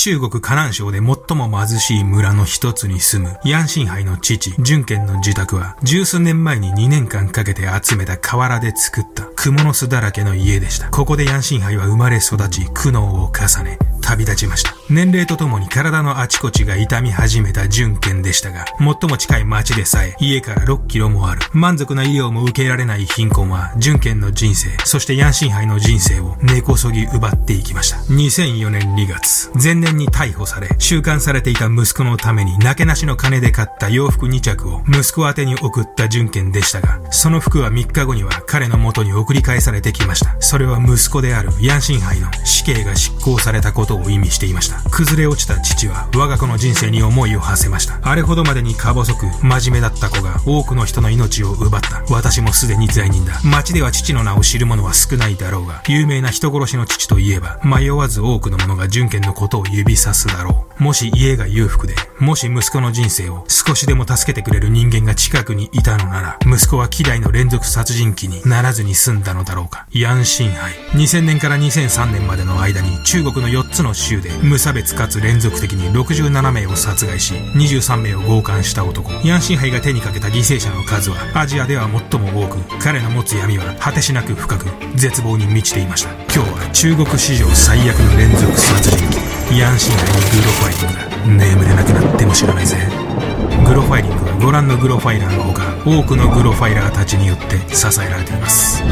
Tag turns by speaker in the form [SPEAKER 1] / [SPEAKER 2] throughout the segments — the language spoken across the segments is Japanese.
[SPEAKER 1] 中国河南省で最も貧しい村の一つに住むヤンシンハイの父、純賢の自宅は十数年前に2年間かけて集めた瓦で作った蜘蛛の巣だらけの家でした。ここでヤンシンハイは生まれ育ち苦悩を重ね、旅立ちました。年齢とともに体のあちこちが痛み始めた純賢でしたが、最も近い町でさえ家から6キロもある。満足な医療も受けられない貧困は、純賢の人生、そしてヤンシンハイの人生を根こそぎ奪っていきました。2004年2月、前年に逮捕され、収監されていた息子のために、なけなしの金で買った洋服2着を息子宛てに送った純賢でしたが、その服は3日後には彼の元に送り返されてきました。それは息子であるヤンシンハイの死刑が執行されたことをを意味していました。崩れ落ちた父は我が子の人生に思いを馳せました。あれほどまでにか細く真面目だった子が多くの人の命を奪った。私もすでに罪人だ。街では父の名を知る者は少ないだろうが、有名な人殺しの父といえば、迷わず多くの者が純賢のことを指さすだろう。もし家が裕福で、もし息子の人生を少しでも助けてくれる人間が近くにいたのなら、息子は希代の連続殺人鬼にならずに済んだのだろうか。ヤンシンハイ。2000年から2003年までの間に中国の4つの州で無差別かつ連続的に67名を殺害し、23名を強姦した男。ヤンシンハイが手にかけた犠牲者の数はアジアでは最も多く、彼の持つ闇は果てしなく深く、絶望に満ちていました。今日は中国史上最悪の連続殺人鬼、ヤンシンハイにグロファイリングだ。眠れなくなっても知らないぜグロファイリングはご覧のグロファイラーのほか多くのグロファイラーたちによって支えられています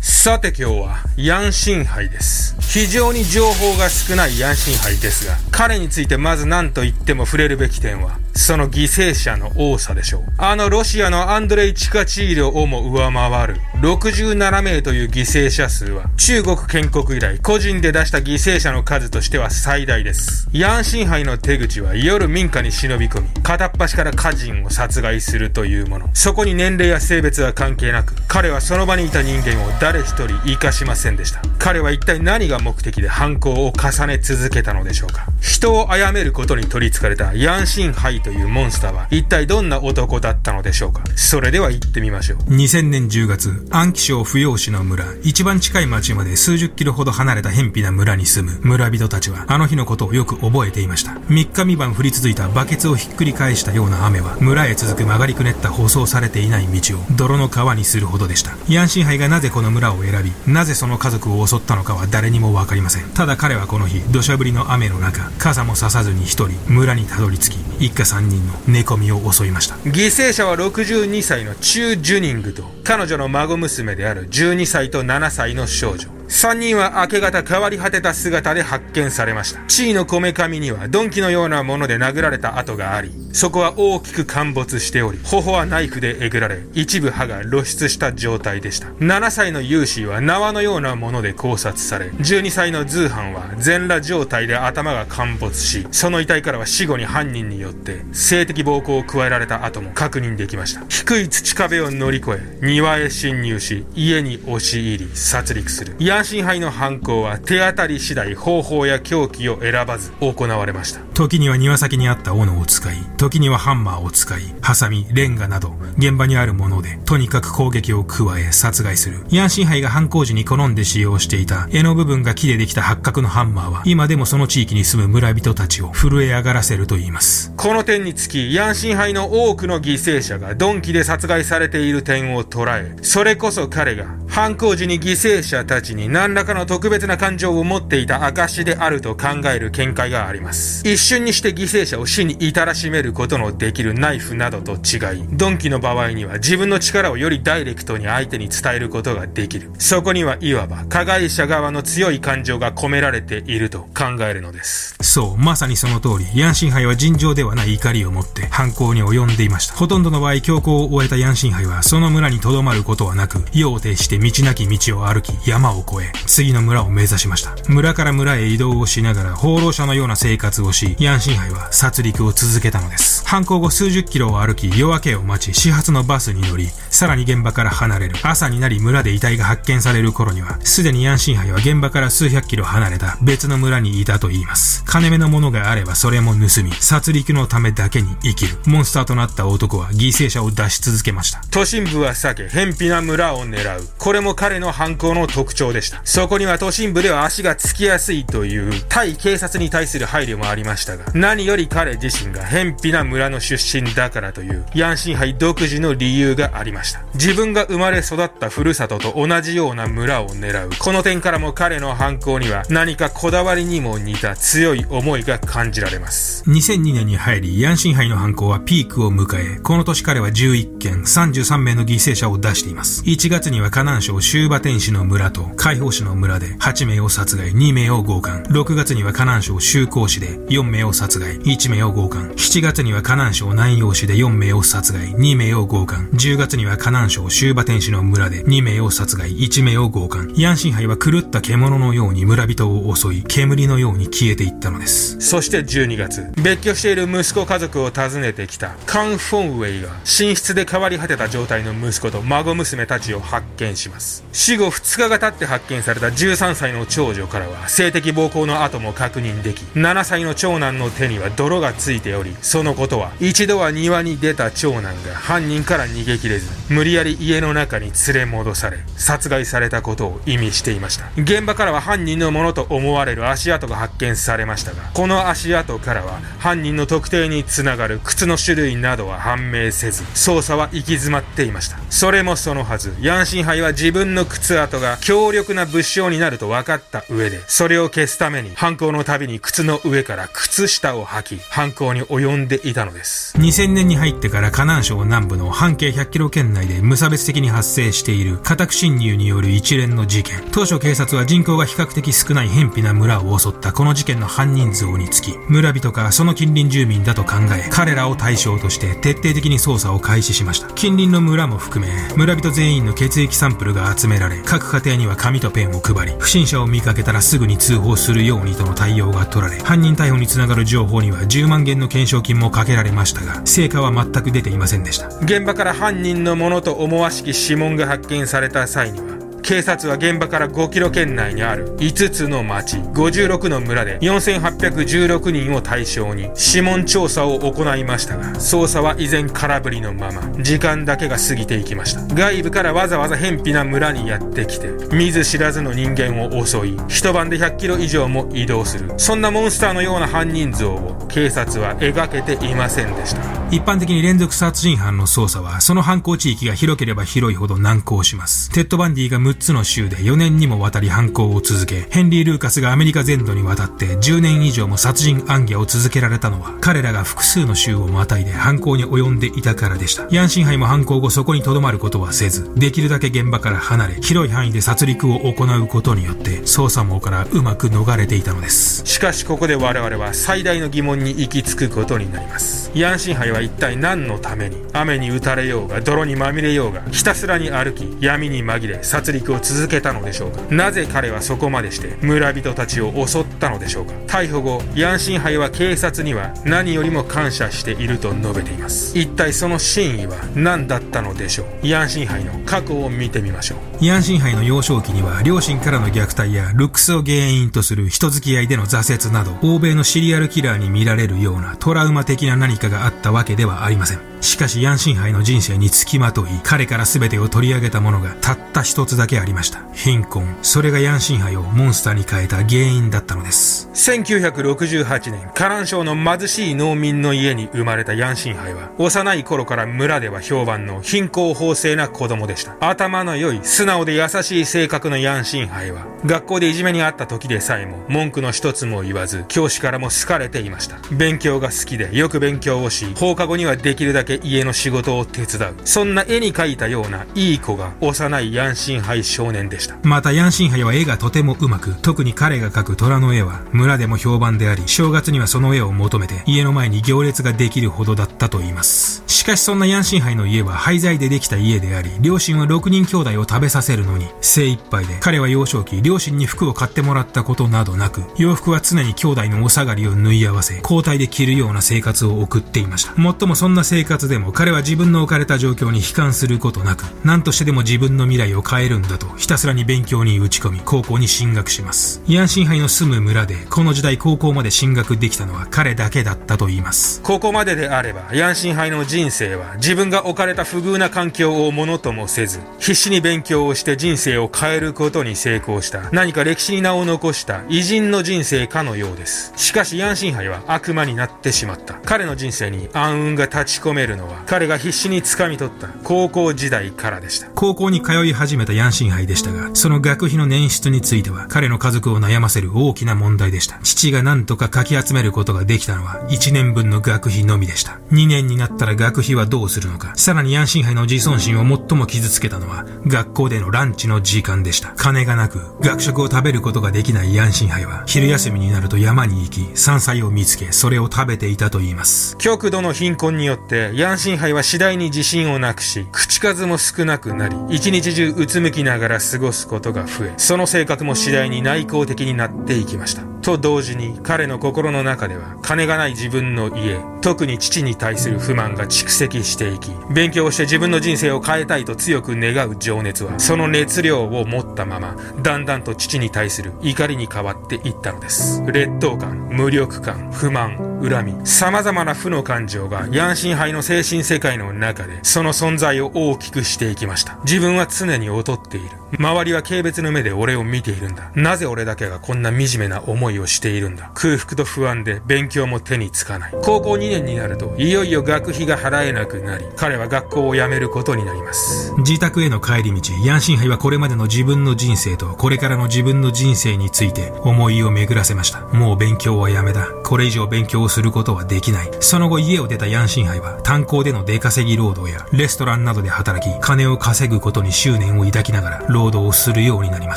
[SPEAKER 1] さて今日はヤンシンハイです非常に情報が少ないヤンシンハイですが彼についてまず何と言っても触れるべき点はその犠牲者の多さでしょう。あのロシアのアンドレイ・チカチールをも上回る67名という犠牲者数は中国建国以来個人で出した犠牲者の数としては最大です。ヤンシンハイの手口は夜民家に忍び込み、片っ端から家人を殺害するというもの。そこに年齢や性別は関係なく、彼はその場にいた人間を誰一人生かしませんでした。彼は一体何が目的で犯行を重ね続けたのでしょうか。人を殺めることに取り憑かれたヤンシンハイというモンスターは一体どんな男だったのでしょうか？それでは行ってみましょう。2000年10月、安徽省扶養市の村、一番近い町まで数十キロほど離れた偏僻な村に住む村人たちは、あの日のことをよく覚えていました。3日3晩降り続いたバケツをひっくり返したような雨は、村へ続く曲がりくねった舗装されていない道を泥の川にするほどでした。ヤンシンハイがなぜこの村を選び、なぜその家族を襲ったのかは誰にもわかりません。ただ彼はこの日、土砂降りの雨の中、傘もささずに一人、村にたどり着き、一家三人の寝込みを襲いました。犠牲者は62歳のチュー・ジュニングと彼女の孫娘である12歳と7歳の少女。3人は明け方変わり果てた姿で発見されました。地位のこめかみには鈍器のようなもので殴られた跡があり、そこは大きく陥没しており、頬はナイフでえぐられ、一部歯が露出した状態でした。7歳のユーシーは縄のようなもので絞殺され、12歳のズーハンは全裸状態で頭が陥没し、その遺体からは死後に犯人によって性的暴行を加えられた跡も確認できました。低い土壁を乗り越え、庭へ侵入し、家に押し入り、殺戮する。ヤンシンハイの犯行は手当たり次第方法や凶器を選ばず行われました。時には庭先にあった斧を使い、時にはハンマーを使い、ハサミ、レンガなど、現場にあるもので、とにかく攻撃を加え、殺害する。ヤンシンハイが犯行時に好んで使用していた、柄の部分が木でできた八角のハンマーは、今でもその地域に住む村人たちを震え上がらせると言います。この点につき、ヤンシンハイの多くの犠牲者が鈍器で殺害されている点を捉え、それこそ彼が、犯行時に犠牲者たちに何らかの特別な感情を持っていた証であると考える見解があります。一瞬にして犠牲者を死に至らしめることのできるナイフなどと違い、ドンキの場合には自分の力をよりダイレクトに相手に伝えることができる。そこにはいわば加害者側の強い感情が込められていると考えるのです。そう、まさにその通り、ヤンシンハイは尋常ではない怒りを持って犯行に及んでいました。ほとんどの場合、強行を終えたヤンシンハイはその村に留まることはなく、夜を呈して道なき道を歩き、山を越え、次の村を目指しました。村から村へ移動をしながら放浪者のような生活をし、ヤンシンハイは殺戮を続けたのです。犯行後数十キロを歩き、夜明けを待ち、始発のバスに乗り、さらに現場から離れる。朝になり村で遺体が発見される頃には、すでにヤンシンハイは現場から数百キロ離れた別の村にいたと言います。金目のものがあればそれも盗み、殺戮のためだけに生きる。モンスターとなった男は犠牲者を出し続けました。都心部は避け、偏僻な村を狙う。これも彼の犯行の特徴でした。そこには都心部では足がつきやすいという対警察に対する配慮もありましたが、何より彼自身が偏僻な村の出身だからというヤンシンハイ独自の理由がありました。自分が生まれ育ったふるさとと同じような村を狙う。この点からも彼の犯行には何かこだわりにも似た強い思いが感じられます。
[SPEAKER 2] 2002年に入り、ヤンシンハイの犯行はピークを迎え、この年彼は11件、33名の犠牲者を出しています。1月には河南南省修馬天市の村と海宝市の村で8名を殺害、2名を強姦。6月には河南省修興市で4名を殺害、1名を強姦。7月には河南省南陽市で4名を殺害、2名を強姦。10月には河南省修馬天市の村で2名を殺害、1名を強姦。ヤンシンハイは狂った獣のように村人を襲い、煙のように消えていったのです。
[SPEAKER 1] そして12月、別居している息子家族を訪ねてきたカン・フォンウェイが寝室で変わり果てた状態の息子と孫娘たちを発見します。死後2日が経って発見された13歳の長女からは性的暴行の跡も確認でき、7歳の長男の手には泥がついており、そのことは一度は庭に出た長男が犯人から逃げ切れず、無理やり家の中に連れ戻され、殺害されたことを意味していました。現場からは犯人のものと思われる足跡が発見されましたが、この足跡からは犯人の特定につながる靴の種類などは判明せず、捜査は行き詰まっていました。それもそのはず、ヤンシンハイは自分の靴跡が強力な物証になると分かった上で、それを消すために犯行のたびに靴の上から靴下を履き、犯行に及んでいたのです。
[SPEAKER 2] 2000年に入ってから河南省南部の半径100キロ圏内で無差別的に発生している家宅侵入による一連の事件。当初警察は人口が比較的少ない偏僻な村を襲ったこの事件の犯人像につき、村人かその近隣住民だと考え、彼らを対象として徹底的に捜査を開始しました。近隣の村も含め、村人全員の血液サンルが集められ、各家庭には紙とペンを配り、不審者を見かけたらすぐに通報するようにとの対応が取られ、犯人逮捕につながる情報には10万元の懸賞金もかけられましたが、成果は全く出ていませんでした。
[SPEAKER 1] 現場から犯人のものと思わしき指紋が発見された際には、警察は現場から5キロ圏内にある5つの町、56の村で4816人を対象に指紋調査を行いましたが、捜査は依然空振りのまま、時間だけが過ぎていきました。外部からわざわざ偏僻な村にやってきて、見ず知らずの人間を襲い、一晩で100キロ以上も移動する。そんなモンスターのような犯人像を警察は描けていませんでした。
[SPEAKER 2] 一般的に連続殺人犯の捜査は、その犯行地域が広ければ広いほど難航します。テッド・バンディが6つの州で4年にもわたり犯行を続け、ヘンリー・ルーカスがアメリカ全土にわたって10年以上も殺人行脚を続けられたのは、彼らが複数の州をまたいで犯行に及んでいたからでした。ヤンシンハイも犯行後そこに留まることはせず、できるだけ現場から離れ、広い範囲で殺戮を行うことによって、捜査網からうまく逃れていたのです。
[SPEAKER 1] しかしここで我々は最大の疑問に行き着くことになります。ヤンシンハイは一体何のために、雨に打たれようが、泥にまみれようが、ひたすらに歩き、闇に紛れ、殺戮を続けたのでしょうか？なぜ彼はそこまでして村人たちを襲ったのでしょうか？逮捕後ヤンシンハイは警察には何よりも感謝していると述べています。一体その真意は何だったのでしょう？ヤンシンハイの過去を見てみましょ
[SPEAKER 2] う。ヤンシンハイの幼少期には両親からの虐待やルックスを原因とする人付き合いでの挫折など欧米のシリアルキラーに見られるようなトラウマ的な何かがあったわけではありません。しかしヤンシンハイの人生につきまとい、彼から全てを取り上げたものがたった一つだけありました。貧困。それがヤンシンハイをモンスターに変えた原因だったのです。
[SPEAKER 1] 1968年、河南省の貧しい農民の家に生まれたヤンシンハイは、幼い頃から村では評判の品行方正な子供でした。頭の良い、素直で優しい性格のヤンシンハイは、学校でいじめにあった時でさえも、文句の一つも言わず、教師からも好かれていました。勉強が好きで、よく勉強をし、放課後にはできるだけ家の仕事を手伝う。そんな絵に描いたようないい子が幼いヤンシンハイ少年でした。
[SPEAKER 2] またヤンシンハイは絵がとても上手く、特に彼が描く虎の絵は村でも評判であり、正月にはその絵を求めて家の前に行列ができるほどだったと言います。しかしそんなヤンシンハイの家は廃材でできた家であり、両親は6人兄弟を食べさせるのに精一杯で、彼は幼少期、両親に服を買ってもらったことなどなく、洋服は常に兄弟のお下がりを縫い合わせ、交代で着るような生活を送っていました。もっともそんな生活でも彼は自分の置かれた状況に悲観することなく、何としてでも自分の未来を変えるんだと、ひたすらに勉強に打ち込み、高校に進学します。ヤンシンハイの住む村で、この時代高校まで進学できたのは彼だけだったと言います。
[SPEAKER 1] ここまでであれば、ヤンシンハイの人生は、自分が置かれた不遇な環境をものともせず、必死に勉強をして人生を変えることに成功した、何か歴史に名を残した偉人の人生かのようです。しかしヤンシンハイは悪魔になってしまった。彼の人生に暗雲が立ち込めるのは、彼が必死に掴み取った高校時代からでした。
[SPEAKER 2] 高校に通い始めたヤンシンハイでしたが、その学費の捻出については、彼の家族を悩ませる大きな問題でした。父が何とかかき集めることができたのは、1年分の学費のみでした。2年になったら学費はどうするのか。さらにヤンシンハイの自尊心を最も傷つけたのは、学校でのランチの時間でした。金がなく、学食を食べることができないヤンシンハイは、昼休みになると山に行き、山菜を見つけ、それを食べていたと言います。
[SPEAKER 1] 極度の貧困によって、ヤンシンハイは次第に自信をなくし、口数も少なくなり、一日中うつむきながら過ごすことが増え、その性格も次第に内向的になっていきました。と同時に、彼の心の中では、金がない自分の家、特に父に対する不満が蓄積していき、勉強して自分の人生を変えたいと強く願う情熱は、その熱量を持ったまま、だんだんと父に対する怒りに変わっていったのです。劣等感、無力感、不満、恨み、様々な負の感情が、ヤンシンハイの精神世界の中で、その存在を大きくしていきました。自分は常に劣っている。周りは軽蔑の目で俺を見ているんだ。なぜ俺だけがこんな惨めな思いをしているんだ。空腹と不安で勉強も手につかない。高校2年になると、いよいよ学費が払えなくなり、彼は学校を辞めることになります。
[SPEAKER 2] 自宅への帰り道、ヤンシンハイはこれまでの自分の人生と、これからの自分の人生について、思いを巡らせました。もう勉強はやめだ。これ以上勉強をすることはできない。その後家を出たヤンシンハイは、炭鉱での出稼ぎ労働や、レストランなどで働き、金を稼ぐことに執念を抱きながら、労働をするようになりま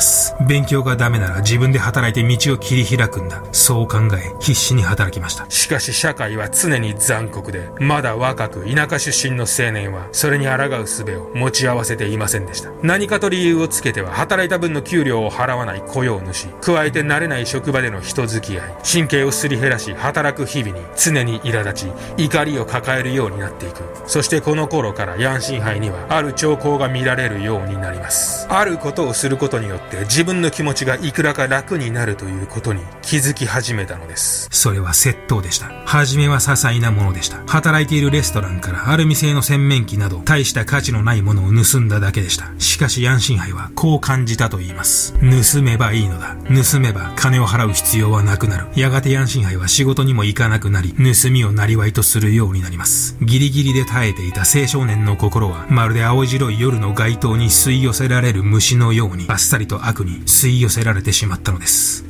[SPEAKER 2] す。勉強がダメなら自分で働いて道を切り開くんだ。そう考え、必死に働きました。
[SPEAKER 1] しかし社会は常に残酷で、まだ若く田舎出身の青年は、それに抗う術を持ち合わせていませんでした。何かと理由をつけては、働いた分の給料を払わない雇用主、加えて慣れない職場での人付き合い、神経をすり減らし、働く日々に常に苛立ち、怒りを抱えるようになっていく。そしてこの頃からヤンシンハイには、ある兆候が見られるようになります。あることをすることによって自分の気持ちがいくらか楽になるということに気づき始めたのです。
[SPEAKER 2] それは窃盗でした。はじめは些細なものでした。働いているレストランからアルミ製の洗面器など大した価値のないものを盗んだだけでした。しかしヤンシンハイはこう感じたと言います。盗めばいいのだ。盗めば金を払う必要はなくなる。やがてヤンシンハイは仕事にも行かなくなり、盗みをなりわいとするようになります。ギリギリで耐えていた青少年の心は、まるで青白い夜の街灯に吸い寄せられる虫のように、あっさりと悪に吸い寄せられてしまったのです。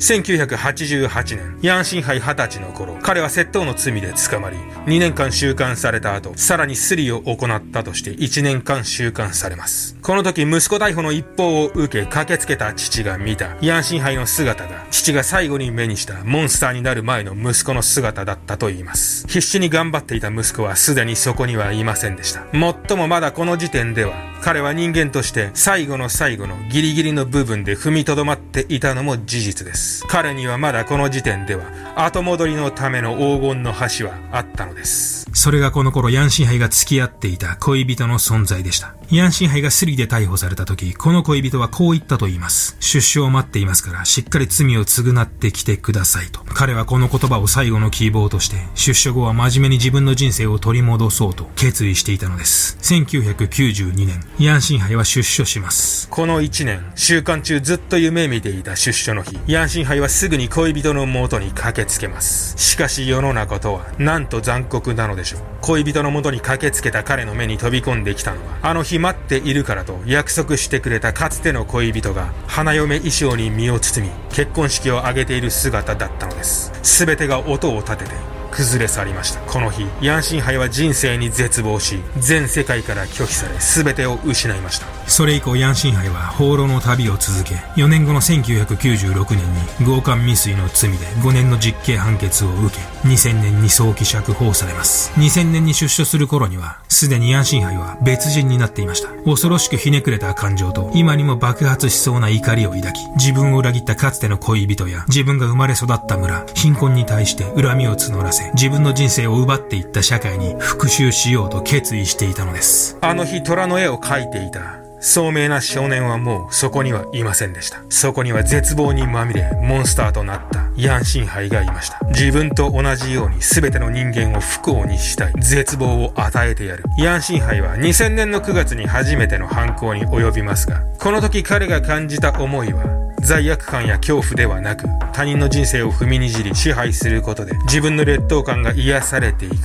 [SPEAKER 1] 1988年、ヤンシンハイ20歳の頃、彼は窃盗の罪で捕まり、2年間収監された後、さらにスリを行ったとして1年間収監されます。この時、息子逮捕の一報を受け、駆けつけた父が見た、ヤンシンハイの姿が、父が最後に目にしたモンスターになる前の息子の姿だったと言います。必死に頑張っていた息子はすでにそこにはいませんでした。もっともまだこの時点では、彼は人間として最後の最後のギリギリの部分で踏みとどまっていたのも事実です。彼にはまだこの時点では後戻りのための黄金の橋はあったのです。
[SPEAKER 2] それがこの頃ヤンシンハイが付き合っていた恋人の存在でした。ヤンシンハイがスリで逮捕された時、この恋人はこう言ったと言います。出所を待っていますから、しっかり罪を償ってきてくださいと。彼はこの言葉を最後の希望として、出所後は真面目に自分の人生を取り戻そうと決意していたのです。1992年、ヤンシンハイは出所します。
[SPEAKER 1] この1年、週間中ずっと夢見ていた出所の日、ヤンシンハイはすぐに恋人の元に駆けつけます。しかし世の中とは、なんと残酷なのでしょう。恋人の元に駆けつけた彼の目に飛び込んできたのは、あの日待っているからと約束してくれたかつての恋人が、花嫁衣装に身を包み、結婚式を挙げている姿だったのです。すべてが音を立てて、崩れ去りました。この日、ヤンシンハイは人生に絶望し、全世界から拒否され、全てを失いました。
[SPEAKER 2] それ以降ヤンシンハイは放浪の旅を続け4年後の1996年に強姦未遂の罪で5年の実刑判決を受け2000年に早期釈放されます。2000年に出所する頃にはすでにヤンシンハイは別人になっていました。恐ろしくひねくれた感情と今にも爆発しそうな怒りを抱き自分を裏切ったかつての恋人や自分が生まれ育った村貧困に対して恨みを募らせ自分の人生を奪っていった社会に復讐しようと決意していたのです。
[SPEAKER 1] あの日虎の絵を描いていた。聡明な少年はもうそこにはいませんでした。そこには絶望にまみれ、モンスターとなったヤンシンハイがいました。自分と同じように全ての人間を不幸にしたい、絶望を与えてやる。ヤンシンハイは2000年の9月に初めての犯行に及びますが、この時彼が感じた思いは、罪悪感や恐怖ではなく、他人の人生を踏みにじり支配することで自分の劣等感が癒されていく、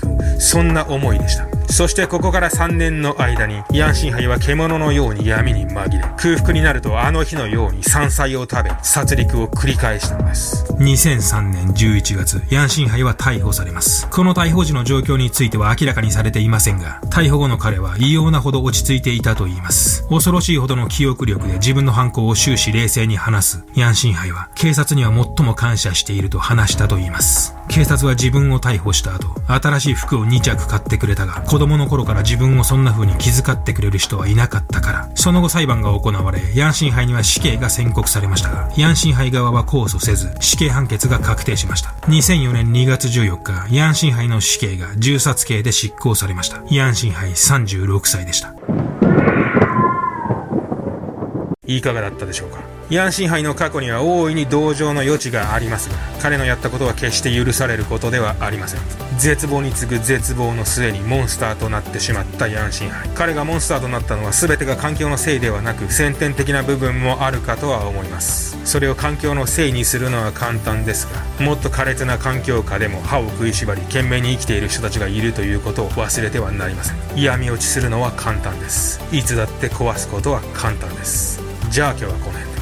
[SPEAKER 1] そんな思いでした。そしてここから3年の間に、ヤンシンハイは獣のように闇に紛れ、空腹になるとあの日のように山菜を食べ、殺戮を繰り返したのです。
[SPEAKER 2] 2003年11月、ヤンシンハイは逮捕されます。この逮捕時の状況については明らかにされていませんが、逮捕後の彼は異様なほど落ち着いていたと言います。恐ろしいほどの記憶力で自分の犯行を終始冷静に話す、ヤンシンハイは警察には最も感謝していると話したと言います。警察は自分を逮捕した後、新しい服を2着買ってくれたが、子供の頃から自分をそんな風に気遣ってくれる人はいなかったから、その後裁判が行われ、ヤンシンハイには死刑が宣告されましたが、ヤンシンハイ側は控訴せず、死刑判決が確定しました。2004年2月14日、ヤンシンハイの死刑が銃殺刑で執行されました。ヤンシンハイ36歳でした。
[SPEAKER 1] いかがだったでしょうか？ヤンシンハイの過去には大いに同情の余地がありますが彼のやったことは決して許されることではありません。絶望に次ぐ絶望の末にモンスターとなってしまったヤンシンハイ彼がモンスターとなったのは全てが環境のせいではなく先天的な部分もあるかとは思います。それを環境のせいにするのは簡単ですがもっと苛烈な環境下でも歯を食いしばり懸命に生きている人たちがいるということを忘れてはなりません。闇落ちするのは簡単です。いつだって壊すことは簡単です。じゃあ今日はこの辺